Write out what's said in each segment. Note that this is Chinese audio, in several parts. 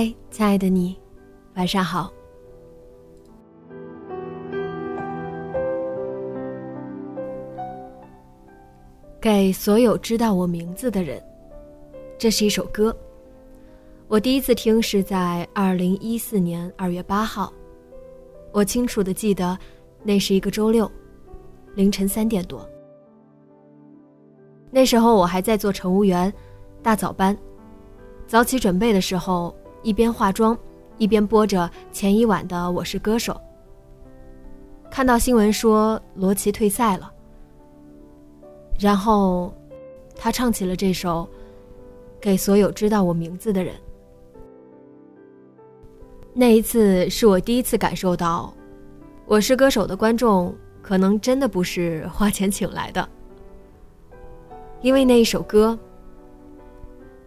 嗨，亲爱的你，晚上好。给所有知道我名字的人，这是一首歌。我第一次听是在二零一四年二月八号，我清楚的记得，那是一个周六，凌晨三点多。那时候我还在做乘务员，大早班，早起准备的时候。一边化妆，一边播着前一晚的《我是歌手》。看到新闻说罗琦退赛了，然后他唱起了这首《给所有知道我名字的人》。那一次是我第一次感受到，《我是歌手》的观众可能真的不是花钱请来的，因为那一首歌，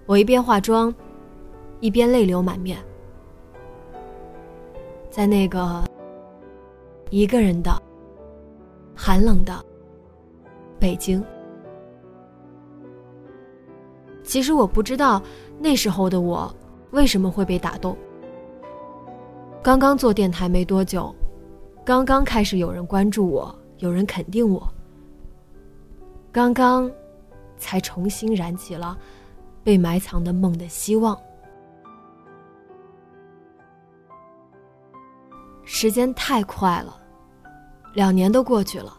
我一边化妆。一边泪流满面，在那个一个人的寒冷的北京。其实我不知道那时候的我为什么会被打动。刚刚做电台没多久，刚刚开始有人关注我，有人肯定我，刚刚才重新燃起了被埋藏的梦的希望。时间太快了，两年都过去了。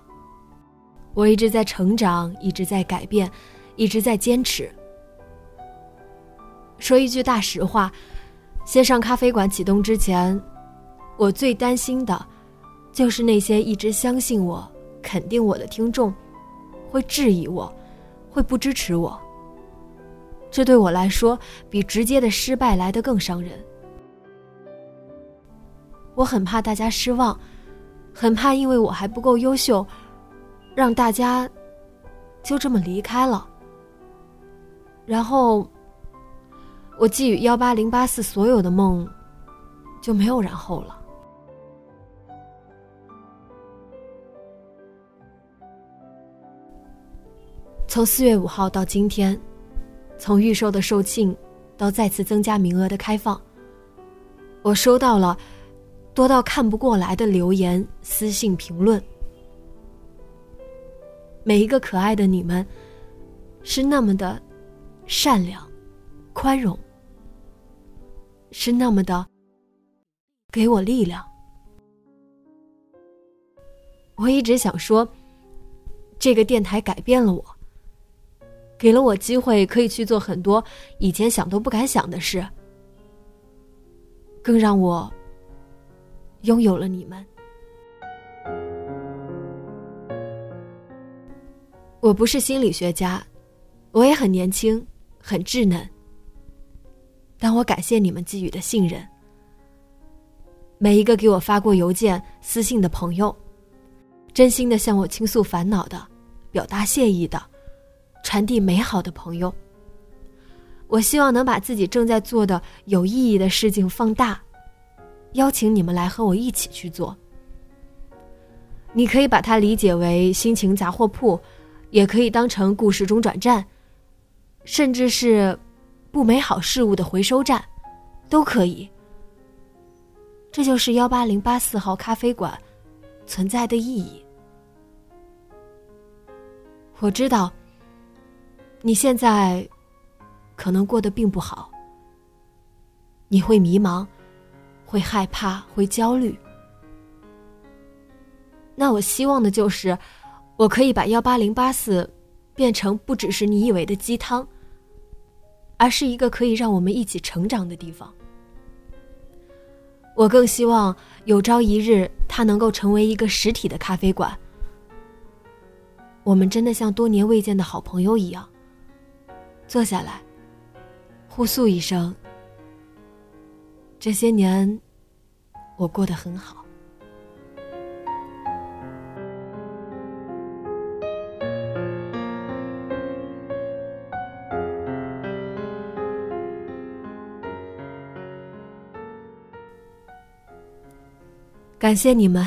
我一直在成长，一直在改变，一直在坚持。说一句大实话，先上咖啡馆启动之前，我最担心的，就是那些一直相信我、肯定我的听众，会质疑我，会不支持我。这对我来说，比直接的失败来得更伤人。我很怕大家失望，很怕因为我还不够优秀，让大家就这么离开了。然后，我寄予幺八零八四所有的梦，就没有然后了。从四月五号到今天，从预售的售罄到再次增加名额的开放，我收到了。多到看不过来的留言、私信、评论，每一个可爱的你们，是那么的善良、宽容，是那么的给我力量。我一直想说，这个电台改变了我，给了我机会可以去做很多以前想都不敢想的事，更让我。拥有了你们，我不是心理学家，我也很年轻，很稚嫩。但我感谢你们给予的信任，每一个给我发过邮件、私信的朋友，真心的向我倾诉烦恼的，表达谢意的，传递美好的朋友。我希望能把自己正在做的有意义的事情放大。邀请你们来和我一起去做。你可以把它理解为心情杂货铺，也可以当成故事中转站，甚至是不美好事物的回收站，都可以。这就是幺八零八四号咖啡馆存在的意义。我知道你现在可能过得并不好，你会迷茫。会害怕，会焦虑，那我希望的就是，我可以把幺八零八四变成不只是你以为的鸡汤，而是一个可以让我们一起成长的地方。我更希望有朝一日，它能够成为一个实体的咖啡馆。我们真的像多年未见的好朋友一样，坐下来，互诉一声：这些年，我过得很好。感谢你们，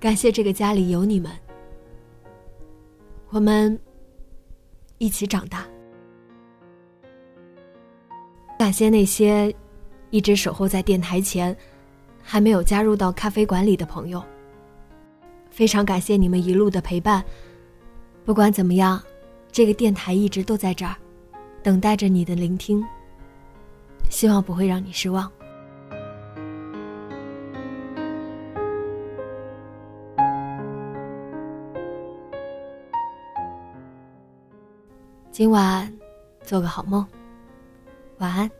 感谢这个家里有你们，我们一起长大。感谢那些一直守候在电台前，还没有加入到咖啡馆里的朋友。非常感谢你们一路的陪伴。不管怎么样，这个电台一直都在这儿，等待着你的聆听。希望不会让你失望。今晚，做个好梦，晚安。